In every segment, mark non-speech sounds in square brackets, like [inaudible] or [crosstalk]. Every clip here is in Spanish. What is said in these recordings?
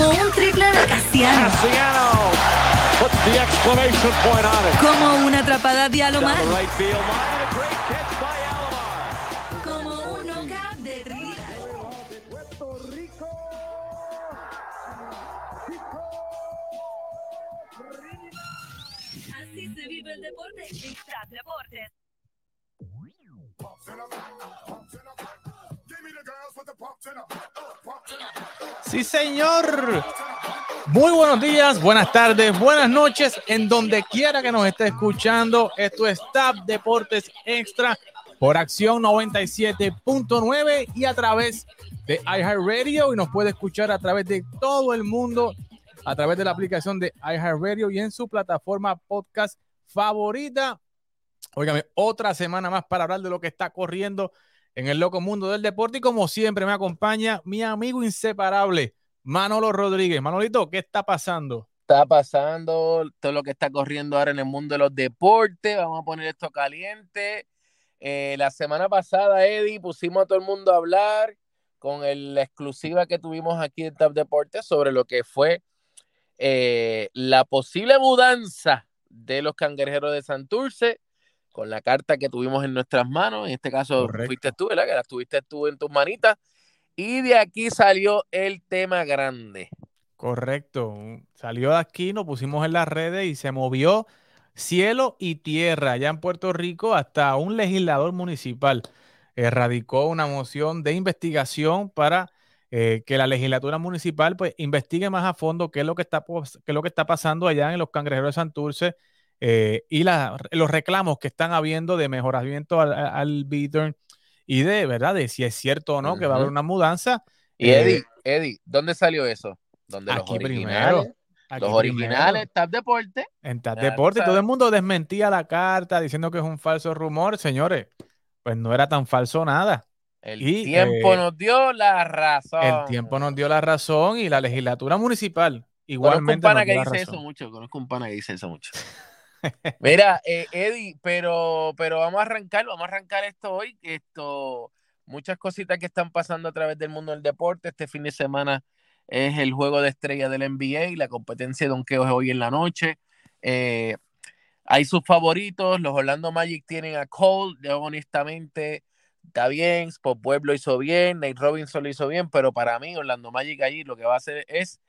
Como un triple de Casiano. Casiano puts the exclamation point on it. Como una atrapada de Alomar. Deportes. Sí, señor. Muy buenos días, buenas tardes, buenas noches, en donde quiera que nos esté escuchando. Esto es TAP Deportes Extra por Acción 97.9 y a través de iHeartRadio y nos puede escuchar a través de todo el mundo, a través de la aplicación de iHeartRadio y en su plataforma podcast favorita. Óigame, otra semana más para hablar de lo que está corriendo en el loco mundo del deporte y como siempre me acompaña mi amigo inseparable Manolo Rodríguez. Manolito, ¿qué está pasando? está pasando, todo lo que está corriendo ahora en el mundo de los deportes. Vamos a poner esto caliente. Eh, la semana pasada, Eddie, pusimos a todo el mundo a hablar con el- la exclusiva que tuvimos aquí en Tap Deportes sobre lo que fue eh, la posible mudanza de los cangrejeros de Santurce con la carta que tuvimos en nuestras manos. En este caso, Correcto. fuiste tú, ¿verdad? Que la tuviste tú en tus manitas. Y de aquí salió el tema grande. Correcto. Salió de aquí, nos pusimos en las redes y se movió cielo y tierra allá en Puerto Rico hasta un legislador municipal erradicó una moción de investigación para eh, que la legislatura municipal pues investigue más a fondo qué es lo que está, qué es lo que está pasando allá en los cangrejeros de Santurce eh, y la- los reclamos que están habiendo de mejoramiento al, al Bittern y de verdad de si es cierto o no que va a haber una mudanza. Y Eh, Eddie, Eddie, ¿dónde salió eso? Donde los Aquí originales, primero. aquí los originales, primero. Tap Deporte, En TAP Ya Deporte, todo el mundo desmentía la carta diciendo que es un falso rumor. Señores, pues no era tan falso nada. el Y, tiempo eh, nos dio la razón. El tiempo nos dio la razón y la legislatura municipal Conozco un igualmente pana nos que dio dice razón. eso mucho, conozco un pana que dice eso mucho. [laughs] Mira, eh, Eddie, pero, pero vamos a arrancar, vamos a arrancar esto hoy, esto, muchas cositas que están pasando a través del mundo del deporte. Este fin de semana es el juego de estrella del NBA, la competencia de donkeo es hoy en la noche. Eh, hay sus favoritos, los Orlando Magic tienen a Cole, yo honestamente está bien, Spot Webb lo hizo bien, Nate Robinson lo hizo bien, pero para mí Orlando Magic allí lo que va a hacer es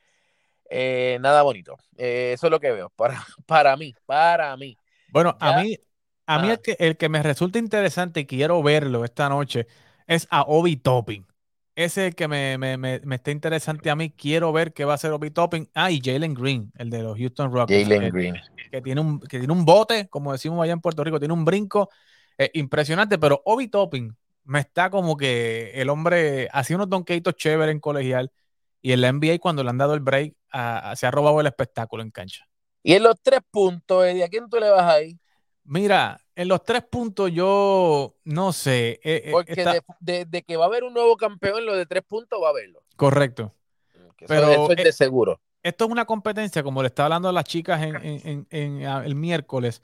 eh, nada bonito. Eh, eso es lo que veo, para, [laughs] para mí, para mí. Bueno, a Ya. mí, a mí el que, el que me resulta interesante y quiero verlo esta noche es a Obi Topping. Ese es el que me, me, me, me está interesante a mí. Quiero ver qué va a hacer Obi Topping. Ah, y Jalen Green, el de los Houston Rockets. Jalen que- Green. que tiene un, que tiene un bote, como decimos allá en Puerto Rico, tiene un brinco eh, impresionante, pero Obi Topping me está como que el hombre hacía unos donkeitos chéveres en colegial y en la NBA cuando le han dado el break a- a- se ha robado el espectáculo en cancha. Y en los tres puntos, Eddie, ¿a quién tú le vas ahí? Mira, en los tres puntos yo no sé. eh, eh, Porque está- de, de- de que va a haber un nuevo campeón, lo de tres puntos va a haberlo. Correcto. Que Pero, eso, es eh, de seguro. Esto es una competencia, como le estaba hablando a las chicas en, en- en- en, el miércoles,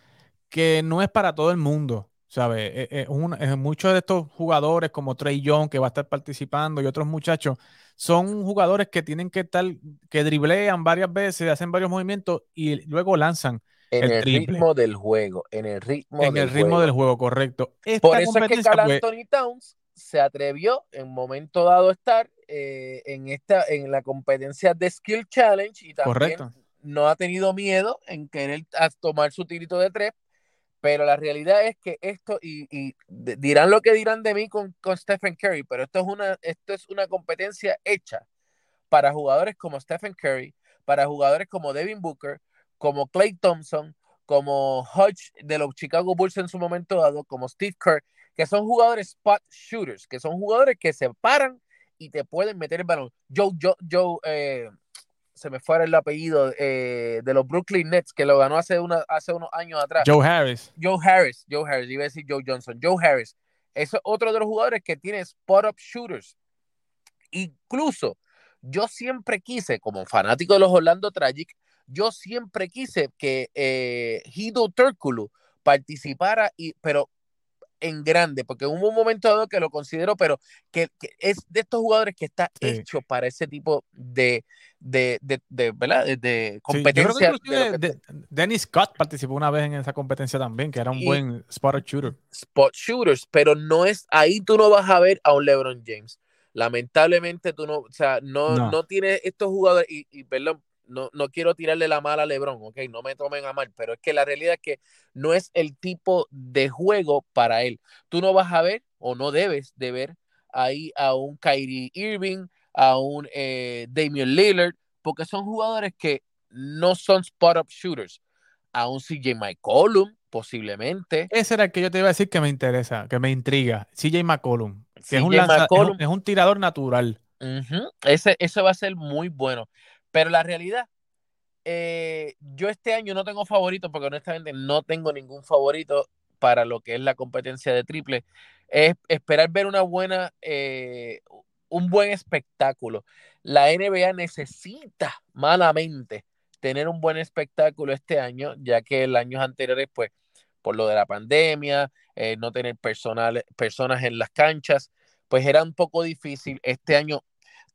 que no es para todo el mundo, ¿sabes? Una- eh, muchos de estos jugadores, como Trey Young, que va a estar participando, y otros muchachos, son jugadores que tienen que estar, que driblean varias veces, hacen varios movimientos y luego lanzan En el ritmo del juego, en el ritmo en del el ritmo juego. del juego, correcto. Esta Por eso es que Carl pues, Anthony Towns se atrevió en momento dado a estar eh, en esta en la competencia de Skill Challenge y también correcto. no ha tenido miedo en querer a- tomar su tirito de tres, pero la realidad es que esto, y, dirán lo que dirán de mí con, con Stephen Curry, pero esto es, una, esto es una competencia hecha para jugadores como Stephen Curry, para jugadores como Devin Booker, como Clay Thompson, como Hodge de los Chicago Bulls en su momento dado, como Steve Kerr, que son jugadores spot shooters, que son jugadores que se paran y te pueden meter el balón. Joe, Joe, Joe eh, se me fuera el apellido eh, de los Brooklyn Nets, que lo ganó hace, una, hace unos años atrás. Joe Harris. Joe Harris, Joe Harris, iba a decir Joe Johnson, Joe Harris. Es otro de los jugadores que tiene spot-up shooters. Incluso yo siempre quise, como fanático de los Orlando Tragic, yo siempre quise que eh, Hido Turkulu participara, y, pero en grande, porque hubo un momento dado que lo considero, pero que, que es de estos jugadores que está Sí. hecho para ese tipo de, de, de, de, ¿verdad? de, de Sí, yo creo que competencia. que- de- Dennis Scott participó una vez en esa competencia también, que era un Y- buen spotted shooter. spot shooters, pero no es ahí tú no vas a ver a un LeBron James. Lamentablemente tú no, o sea, no, No. no, tiene estos jugadores y, y perdón, no, no quiero tirarle la mala a LeBron, ok, no me tomen a mal, pero es que la realidad es que no es el tipo de juego para él. Tú no vas a ver o no debes de ver ahí a un Kyrie Irving, a un eh, Damian Lillard, porque son jugadores que no son spot-up shooters. A un CJ McCollum, posiblemente. Ese era el que yo te iba a decir que me interesa, que me intriga. CJ McCollum, que es un, lanza- es un- McCollum. es un tirador natural. Ese, eso va a ser muy bueno. Pero la realidad, eh, yo este año no tengo favorito porque honestamente no tengo ningún favorito para lo que es la competencia de triple. Es esperar ver una buena, eh, un buen espectáculo. La NBA necesita malamente tener un buen espectáculo este año, ya que el años anteriores, pues, por lo de la pandemia, eh, no tener personal, personas en las canchas, pues era un poco difícil. Este año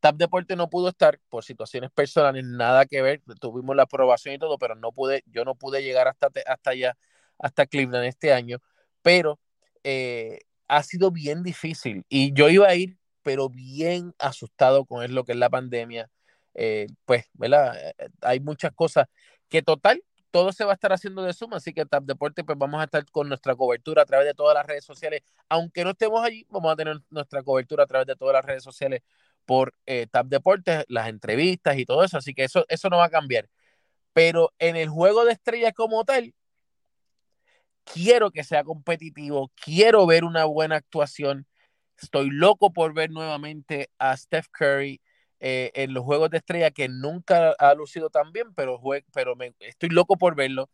TAP Deporte no pudo estar por situaciones personales, nada que ver, tuvimos la aprobación y todo, pero no pude, yo no pude llegar hasta, hasta allá, hasta Cleveland este año, pero eh, ha sido bien difícil. Y yo iba a ir, pero bien asustado con lo que es la pandemia, eh, pues, ¿verdad? Eh, Hay muchas cosas que total, todo se va a estar haciendo de Zoom, así que TAP Deporte, pues vamos a estar con nuestra cobertura a través de todas las redes sociales, aunque no estemos allí, vamos a tener nuestra cobertura a través de todas las redes sociales por eh, TAP Deportes, las entrevistas y todo eso, así que eso, eso no va a cambiar. Pero en el juego de estrellas como tal, quiero que sea competitivo, quiero ver una buena actuación. Estoy loco por ver nuevamente a Steph Curry eh, en los juegos de estrella que nunca ha lucido tan bien, pero, pero me, estoy loco por verlo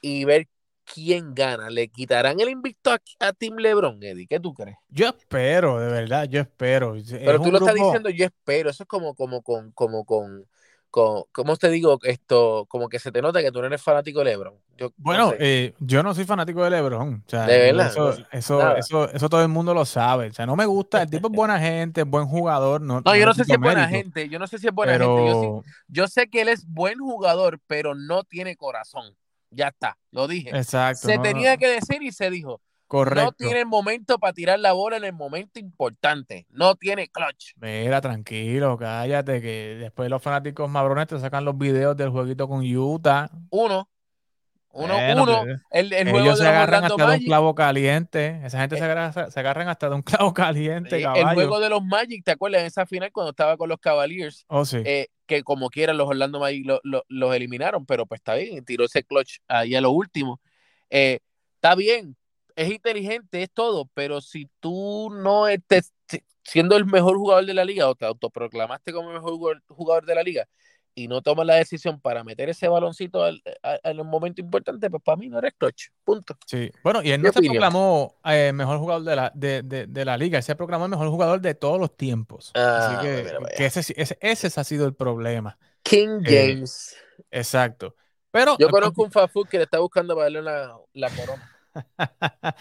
y ver quién gana. ¿Le quitarán el invicto a, a Team LeBron, Eddie? ¿Qué tú crees? Yo espero, de verdad, yo espero. Es Pero tú un lo estás diciendo, yo espero. Eso es como, como, con, como, con, con, ¿cómo te digo? Esto, como que se te nota que tú no eres fanático de LeBron. Yo, no Bueno, sé. eh, yo no soy fanático de LeBron. O sea, De verdad, Eso, eso, eso, eso todo el mundo lo sabe. O sea, no me gusta. El tipo es buena gente, es buen jugador. No, no, yo no sé si es buena mérito, gente. Yo no sé si es buena gente. Yo, sí- yo sé que él es buen jugador, pero no tiene corazón. Ya está, lo dije. exacto. se no, tenía no, que decir y se dijo. correcto. No tiene el momento para tirar la bola en el momento importante. No tiene clutch. Mira, tranquilo, cállate, que después los fanáticos mabrones te sacan los videos del jueguito con Utah. Uno. Uno, Bueno, uno. pero El, el juego Ellos de se agarran hasta de un Magic. clavo caliente. Esa gente se Eh, agarra- se agarran hasta de un [laughs] clavo caliente, Eh, el juego de los Magic, ¿te acuerdas? En esa final cuando estaba con los Cavaliers, Oh, sí. eh, que como quieran los Orlando Magic lo- lo- los eliminaron, pero pues está bien, tiró ese clutch ahí a lo último. Eh, está bien, es inteligente, es todo, pero si tú no estés si- siendo el mejor jugador de la liga o te autoproclamaste como el mejor jugador de la liga y no tomas la decisión para meter ese baloncito al, a- en el momento importante, pues para mí no eres clutch, punto. Sí, bueno, y él no se opinión. proclamó eh, mejor jugador de la, de, de- de la liga, él se proclamó el mejor jugador de todos los tiempos. Así Ah, que, que ese, ese, ese ha sido el problema. King Eh, James. Exacto. Pero Yo eh, conozco un food que le está buscando para darle la, la corona. [laughs]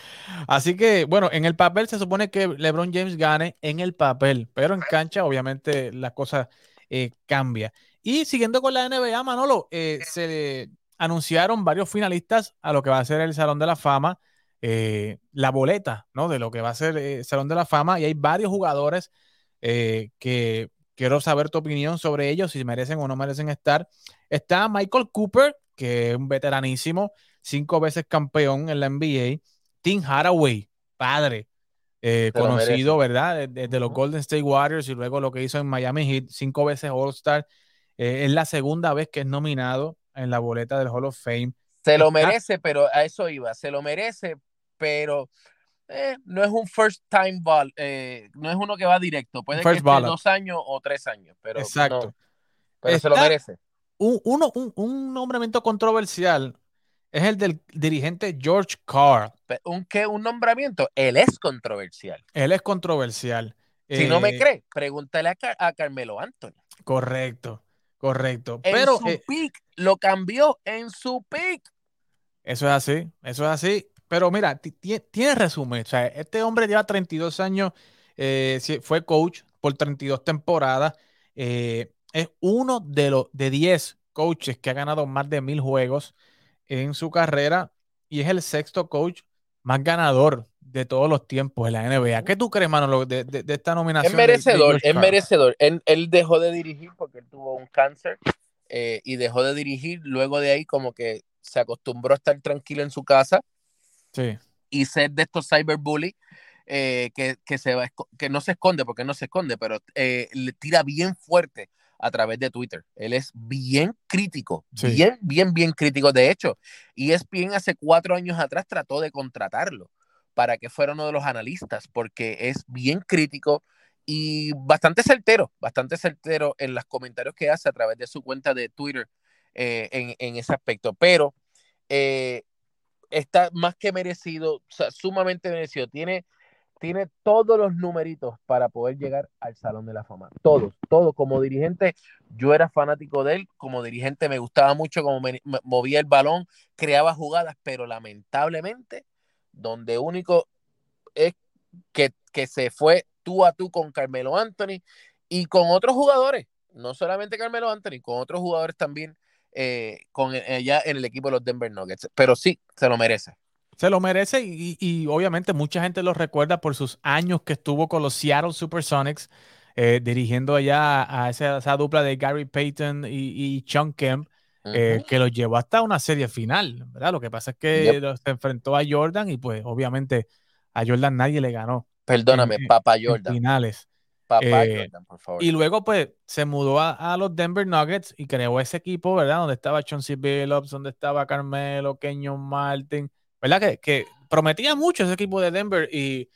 Así que, bueno, en el papel se supone que LeBron James gane en el papel, pero en cancha obviamente la cosa eh, cambia. Y siguiendo con la NBA, Manolo, eh, se anunciaron varios finalistas a lo que va a ser el Salón de la Fama, eh, la boleta, ¿no? De lo que va a ser eh, el Salón de la Fama, y hay varios jugadores eh, que quiero saber tu opinión sobre ellos, si merecen o no merecen estar. Está Michael Cooper, que es un veteranísimo, cinco veces campeón en la NBA. Tim Haraway, padre, eh, conocido, merece. ¿verdad? Desde de, de los. Golden State Warriors y luego lo que hizo en Miami Heat, cinco veces All-Star. Eh, es la segunda vez que es nominado en la boleta del Hall of Fame. Se lo merece, pero a eso iba. Se lo merece, pero eh, no es un first time ball. eh, no es uno que va directo. Puede First que esté dos años o tres años, pero, Exacto. no, pero se lo merece. Un, uno- un, un nombramiento controversial es el del dirigente George Carr. ¿Un qué? ¿Un nombramiento? Él es controversial. Él es controversial. Si no me cree, pregúntale a, Car- a Carmelo Anthony. Correcto, correcto. En Pero su eh, pick, lo cambió en su pick. eso es así, eso es así. pero mira, tiene resumen. O sea, este hombre lleva 32 años, eh, fue coach por 32 temporadas. Eh, es uno de los de 10 coaches que ha ganado más de mil juegos en su carrera y es el sexto coach más ganador de todos los tiempos en la NBA. ¿Qué tú crees, mano, de, de, esta nominación? Es merecedor, es merecedor. Él, él, dejó de dirigir porque él tuvo un cáncer eh, y dejó de dirigir. Luego de ahí, como que se acostumbró a estar tranquilo en su casa sí. y ser de estos cyberbullies eh, que, que, se va, que no se esconde, porque no se esconde, pero eh, le tira bien fuerte a través de Twitter. Él es bien crítico, bien, bien, bien crítico. De hecho, y es bien hace cuatro años atrás trató de contratarlo para que fuera uno de los analistas, porque es bien crítico y bastante certero, bastante certero en los comentarios que hace a través de su cuenta de Twitter eh, en, ese aspecto. Pero eh, está más que merecido, sumamente merecido. Tiene tiene todos los numeritos para poder llegar al Salón de la Fama. Todos, todos. Como dirigente, yo era fanático de él. Como dirigente me gustaba mucho cómo movía el balón, creaba jugadas, pero lamentablemente, donde único es que, que se fue tú a tú con Carmelo Anthony y con otros jugadores. No solamente Carmelo Anthony, con otros jugadores también eh, con ella en el equipo de los Denver Nuggets. Pero sí, se lo merece. Se lo merece y, obviamente mucha gente lo recuerda por sus años que estuvo con los Seattle Supersonics, eh, dirigiendo allá a esa, dupla de Gary Payton y, y Chung Kemp, eh, que los llevó hasta una serie final, ¿verdad? Lo que pasa es que se enfrentó a Jordan y pues obviamente a Jordan nadie le ganó. Perdóname, Papa Jordan. finales. Papá eh, Jordan, por favor. Y luego pues se mudó a, los Denver Nuggets y creó ese equipo, ¿verdad? Donde estaba Chauncey Billups, donde estaba Carmelo, Kenyon Martin ¿verdad? Que, prometía mucho ese equipo de Denver y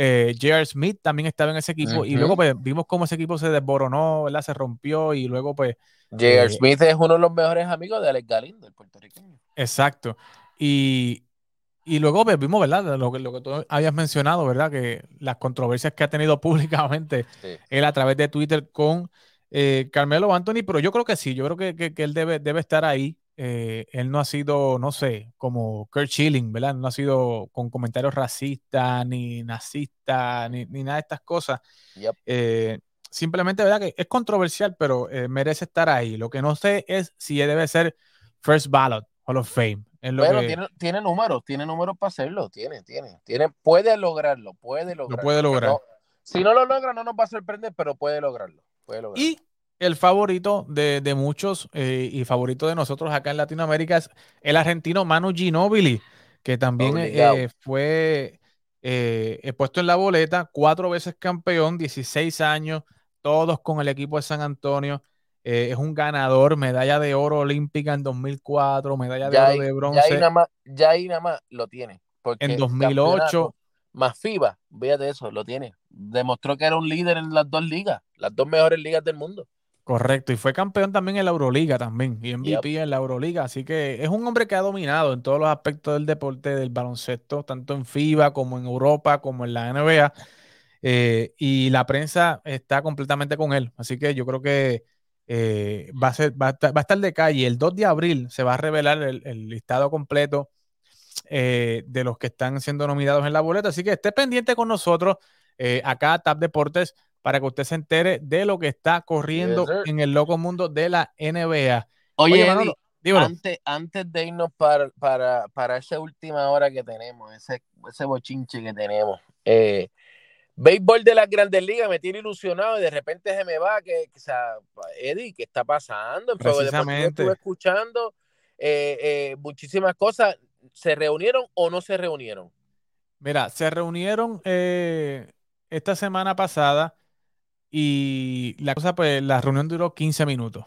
eh, J.R. Smith también estaba en ese equipo y luego pues vimos cómo ese equipo se desboronó, ¿verdad? Se rompió y luego pues... J.R. Eh, Smith es uno de los mejores amigos de Alex Galindo, el puertorriqueño. Exacto. Y, luego pues, vimos, ¿verdad? Lo que, lo que tú habías mencionado, ¿verdad? Que las controversias que ha tenido [laughs] públicamente él a través de Twitter con eh, Carmelo Anthony, pero yo creo que sí, yo creo que, que él debe, debe estar ahí. Eh, él no ha sido, no sé, como Kurt Schilling, ¿verdad? No ha sido con comentarios racistas, ni nazistas, ni, nada de estas cosas. Eh, simplemente, ¿verdad? Que es controversial, pero eh, merece estar ahí. Lo que no sé es si debe ser First Ballot Hall of Fame. Pero tiene, tiene, números, tiene números para hacerlo, tiene, tiene, tiene, puede lograrlo, puede lograrlo. Lo puede lograr. si no lo logra, no nos va a sorprender, pero puede lograrlo. Puede lograrlo. Y el favorito de, muchos eh, y favorito de nosotros acá en Latinoamérica es el argentino Manu Ginóbili, que también eh, fue eh, puesto en la boleta, cuatro veces campeón, 16 años, todos con el equipo de San Antonio. es un ganador, medalla de oro olímpica en 2004, medalla de oro de bronce. Ya ahí nada más, lo tiene. en 2008. Más FIBA, fíjate eso, lo tiene. Demostró que era un líder en las dos ligas, las dos mejores ligas del mundo. Correcto, y fue campeón también en la Euroliga también, y MVP en la Euroliga, así que es un hombre que ha dominado en todos los aspectos del deporte del baloncesto, tanto en FIBA como en Europa, como en la NBA, eh, y la prensa está completamente con él, así que yo creo que eh, va, a ser, va, a estar, de calle. El 2 de abril se va a revelar el, listado completo eh, de los que están siendo nominados en la boleta, así que esté pendiente con nosotros acá, Tap Deportes para que usted se entere de lo que está corriendo en el loco mundo de la NBA. Oye, antes, antes de irnos para, para, para, esa última hora que tenemos, ese, ese bochinche que tenemos, eh, béisbol de las grandes ligas me tiene ilusionado y de repente se me va, que, o sea, Eddie, ¿qué está pasando? Precisamente. Estuve escuchando eh, eh, muchísimas cosas. ¿Se reunieron o no se reunieron? Mira, se reunieron eh, esta semana pasada y la cosa, pues, la reunión duró 15 minutos.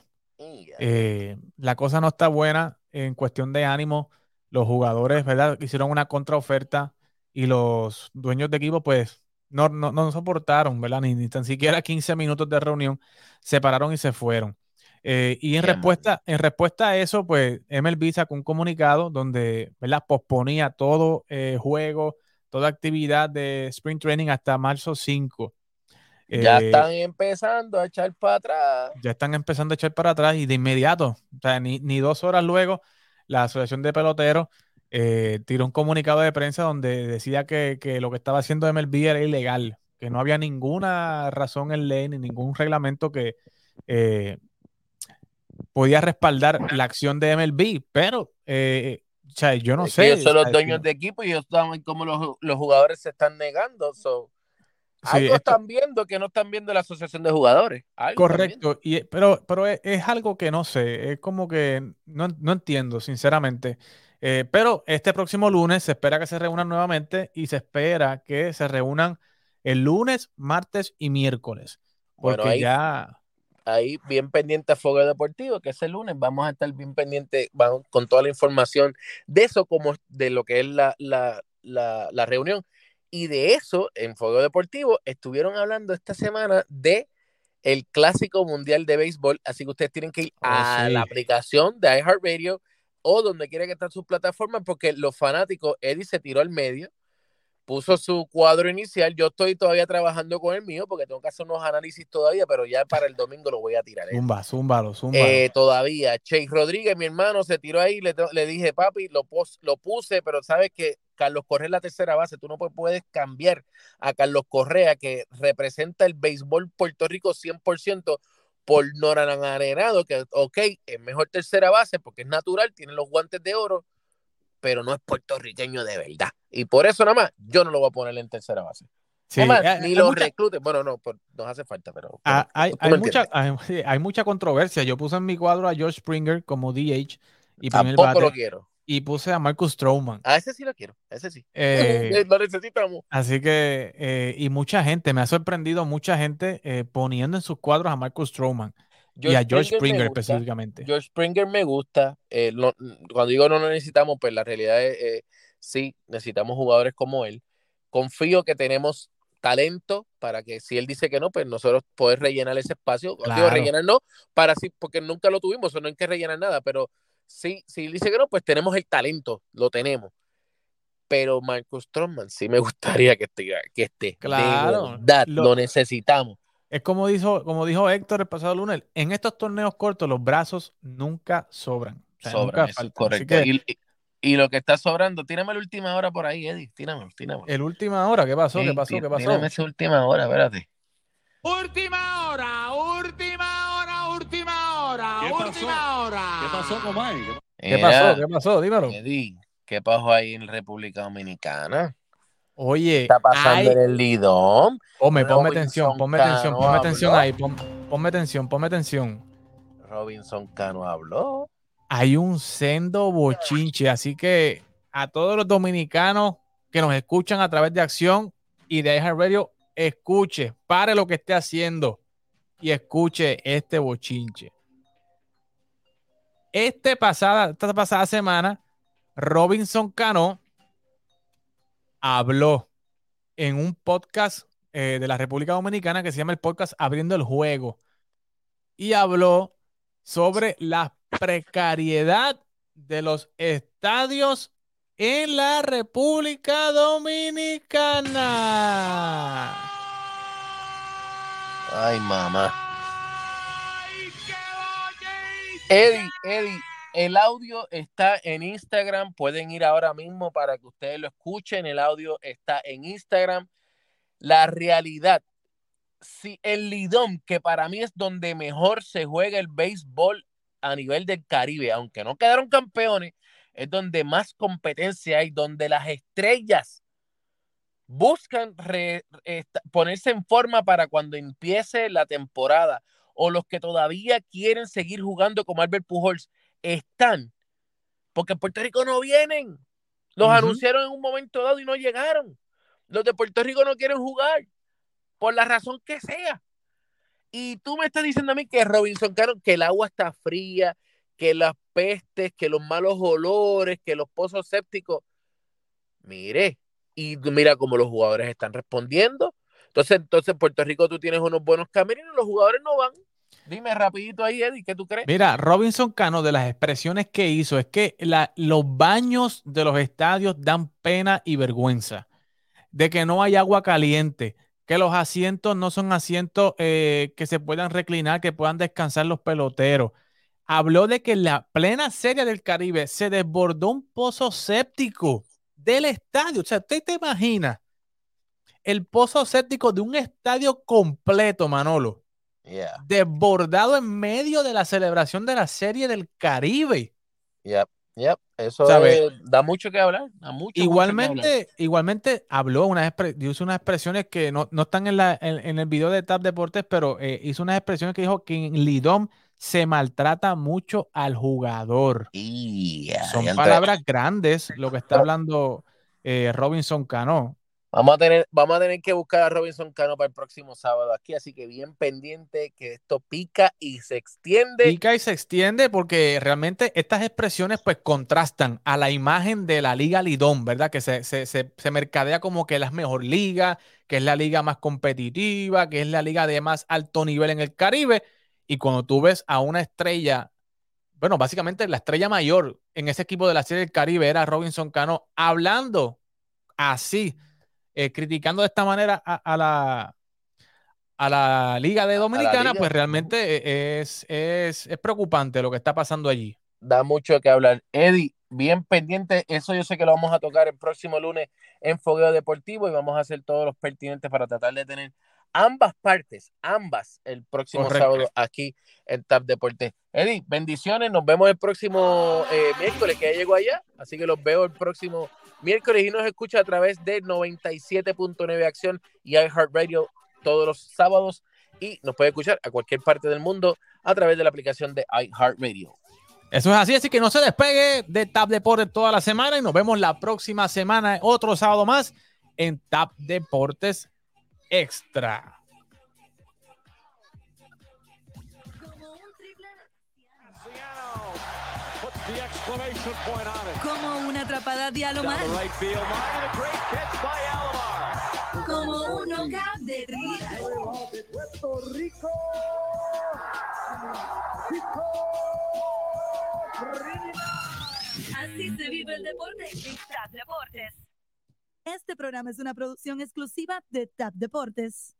Eh, la cosa no está buena en cuestión de ánimo. Los jugadores, ¿verdad? Hicieron una contraoferta y los dueños de equipo, pues, no, no, soportaron, ¿verdad? Ni, tan siquiera 15 minutos de reunión. Se pararon y se fueron. Eh, y en respuesta, en respuesta a eso, pues MLB sacó un comunicado donde ¿verdad? posponía todo eh, juego, toda actividad de sprint training hasta marzo 5. Ya eh, están empezando a echar para atrás. Ya están empezando a echar para atrás y de inmediato, o sea, ni, dos horas luego, la Asociación de Peloteros eh, tiró un comunicado de prensa donde decía que, que, lo que estaba haciendo MLB era ilegal, que no había ninguna razón en ley ni ningún reglamento que eh, podía respaldar la acción de MLB, pero eh, o sea, yo no Es sé. ellos son los dueños de equipo y ellos saben cómo los, los jugadores se están negando. so, Sí, algo esto- están viendo que no están viendo la asociación de jugadores. Correcto, y, pero, pero es, es algo que no sé, es como que no, no entiendo, sinceramente. Eh, pero este próximo lunes se espera que se reúnan nuevamente y se espera que se reúnan el lunes, martes y miércoles. Bueno, Porque ahí- ya, ahí bien pendiente a Fuego Deportivo, que ese lunes vamos a estar bien pendiente vamos, con toda la información de eso, como de lo que es la, la, la, la reunión. Y de eso, en Fuego Deportivo, estuvieron hablando esta semana de el Clásico Mundial de Béisbol, así que ustedes tienen que ir Oh, a sí. la aplicación de iHeartRadio o donde quiera que estén sus plataformas, porque los fanáticos, Eddie se tiró al medio, puso su cuadro inicial, yo estoy todavía trabajando con el mío, porque tengo que hacer unos análisis todavía, pero ya para el domingo lo voy a tirar. Eddie. zumba, zúmbalo, zúmbalo. Eh, todavía. Chase Rodríguez, mi hermano, se tiró ahí. Le, le dije, papi, lo, pos- lo puse, pero sabes que Carlos Correa es la tercera base. Tú no pu- puedes cambiar a Carlos Correa, que representa el béisbol Puerto Rico 100%, por Noran Arenado, que, ok, es mejor tercera base porque es natural, tiene los guantes de oro, pero no es puertorriqueño de verdad. Y por eso nada más, yo no lo voy a poner en tercera base. Sí, hay- ni los mucha- reclutes. Bueno, no, por- nos hace falta, pero. Ah, pero hay, mucha, hay mucha controversia. Yo puse en mi cuadro a George Springer como DH y primer Tampoco bate lo quiero. Y puse a Marcus Stroman. A ese sí lo quiero, a ese sí. Eh, [laughs] lo necesitamos. Así que, eh, y mucha gente, me ha sorprendido mucha gente eh, poniendo en sus cuadros a Marcus Stroman y a George Springer específicamente. George Springer me gusta. no- cuando digo no lo necesitamos, pues la realidad es sí, necesitamos jugadores como él. Confío que tenemos talento para que si él dice que no, pues nosotros poder rellenar ese espacio. Digo, Claro. rellenar no, para sí, porque nunca lo tuvimos, o no hay que rellenar nada, pero sí, si él dice que no, pues tenemos el talento, lo tenemos. Pero Marcus Stroman sí me [laughs] gustaría que esté, que esté. Claro, verdad, lo- lo necesitamos. Es como dijo, como dijo Héctor el pasado lunes, en estos torneos cortos los brazos nunca sobran. O sea, Sobran, nunca faltan. correcto. Así que Y, y- y lo que está sobrando, tírame la última hora por ahí, Eddie. Tíramelo, tíramelo. el última hora, ¿qué pasó? ¿Qué Sí, pasó? tí- ¿Qué pasó? Tírame esa última hora, espérate. Última hora, última última hora. ¿Qué pasó, Comay? ¿Qué pasó? ¿Qué pasó? Dímelo. Eddie, ¿qué pasó ahí en República Dominicana? Oye, ¿Qué está pasando hay- en el Lidón? ponme, ponme Robinson atención, ponme atención, ponme atención ahí, pon- ponme atención, ponme atención. Robinson Cano habló. hay un sendo bochinche, así que a todos los dominicanos que nos escuchan a través de Acción y de iHeartRadio, escuche, pare lo que esté haciendo y escuche este bochinche. Este pasada, esta pasada semana, Robinson Cano habló en un podcast eh, de la República Dominicana que se llama el podcast Abriendo el Juego y habló sobre la precariedad de los estadios en la República Dominicana. Ay, mamá. Eddie, Eddie, el audio está en Instagram. Pueden ir ahora mismo para que ustedes lo escuchen. El audio está en Instagram. La realidad, si el Lidón, que para mí es donde mejor se juega el béisbol a nivel del Caribe, aunque no quedaron campeones, es donde más competencia hay, donde las estrellas buscan ponerse en forma para cuando empiece la temporada o los que todavía quieren seguir jugando como Albert Pujols están porque en Puerto Rico no vienen. Los anunciaron en un momento dado y no llegaron. Los de Puerto Rico no quieren jugar por la razón que sea. Y tú me estás diciendo a mí que Robinson Cano que el agua está fría que las pestes que los malos olores que los pozos sépticos. Mire y mira cómo los jugadores están respondiendo. Entonces, entonces en Puerto Rico tú tienes unos buenos camerinos, los jugadores no van. Dime rapidito ahí, Eddie, ¿qué tú crees? Mira, Robinson Cano, de las expresiones que hizo, es que los baños de los estadios dan pena y vergüenza. De que no hay agua caliente, que los asientos no son asientos eh, que se puedan reclinar, que puedan descansar los peloteros. habló de que en la plena serie del Caribe se desbordó un pozo séptico del estadio. O sea, usted te imagina el pozo séptico de un estadio completo, Manolo, Yeah, desbordado en medio de la celebración de la serie del Caribe. yep, yep. Eso da mucho que hablar. Da mucho, mucho que hablar. Igualmente, igualmente habló unas hizo unas expresiones que no, no están en, la, en, en el video de Tap Deportes, pero eh, hizo unas expresiones que dijo que en Lidom se maltrata mucho al jugador. Yeah, Son palabras grandes lo que está hablando eh, Robinson Cano. Vamos a tener, vamos a tener que buscar a Robinson Cano para el próximo sábado aquí, así que bien pendiente que esto pica y se extiende. Pica y se extiende porque realmente estas expresiones pues contrastan a la imagen de la Liga Lidón, ¿verdad? Que se, se, se, mercadea como que la mejor liga, que es la liga más competitiva, que es la liga de más alto nivel en el Caribe. Y cuando tú ves a una estrella, bueno, básicamente la estrella mayor en ese equipo de la Serie del Caribe era Robinson Cano, hablando así, eh, criticando de esta manera a, a la, a la Liga de Dominicana, liga. pues realmente eh, es, es, es preocupante lo que está pasando allí. Da mucho que hablar. Eddie, bien pendiente, eso yo sé que lo vamos a tocar el próximo lunes en Fogueo Deportivo y vamos a hacer todos los pertinentes para tratar de tener ambas partes, ambas, el próximo Correcto. sábado aquí en TAP Deportes. Eddie, bendiciones, nos vemos el próximo eh, miércoles que ya llegó allá, así que los veo el próximo miércoles y nos escucha a través de 97.9 Acción y iHeartRadio todos los sábados y nos puede escuchar a cualquier parte del mundo a través de la aplicación de iHeartRadio. Eso es así, así que no se despegue de Tap Deportes toda la semana y nos vemos la próxima semana, otro sábado más en Tap Deportes Extra. Como un atrapada de Alomar, como un knockout de Triguera. Así se vive el deporte en Tap Deportes. Este programa es una producción exclusiva de TAP Deportes.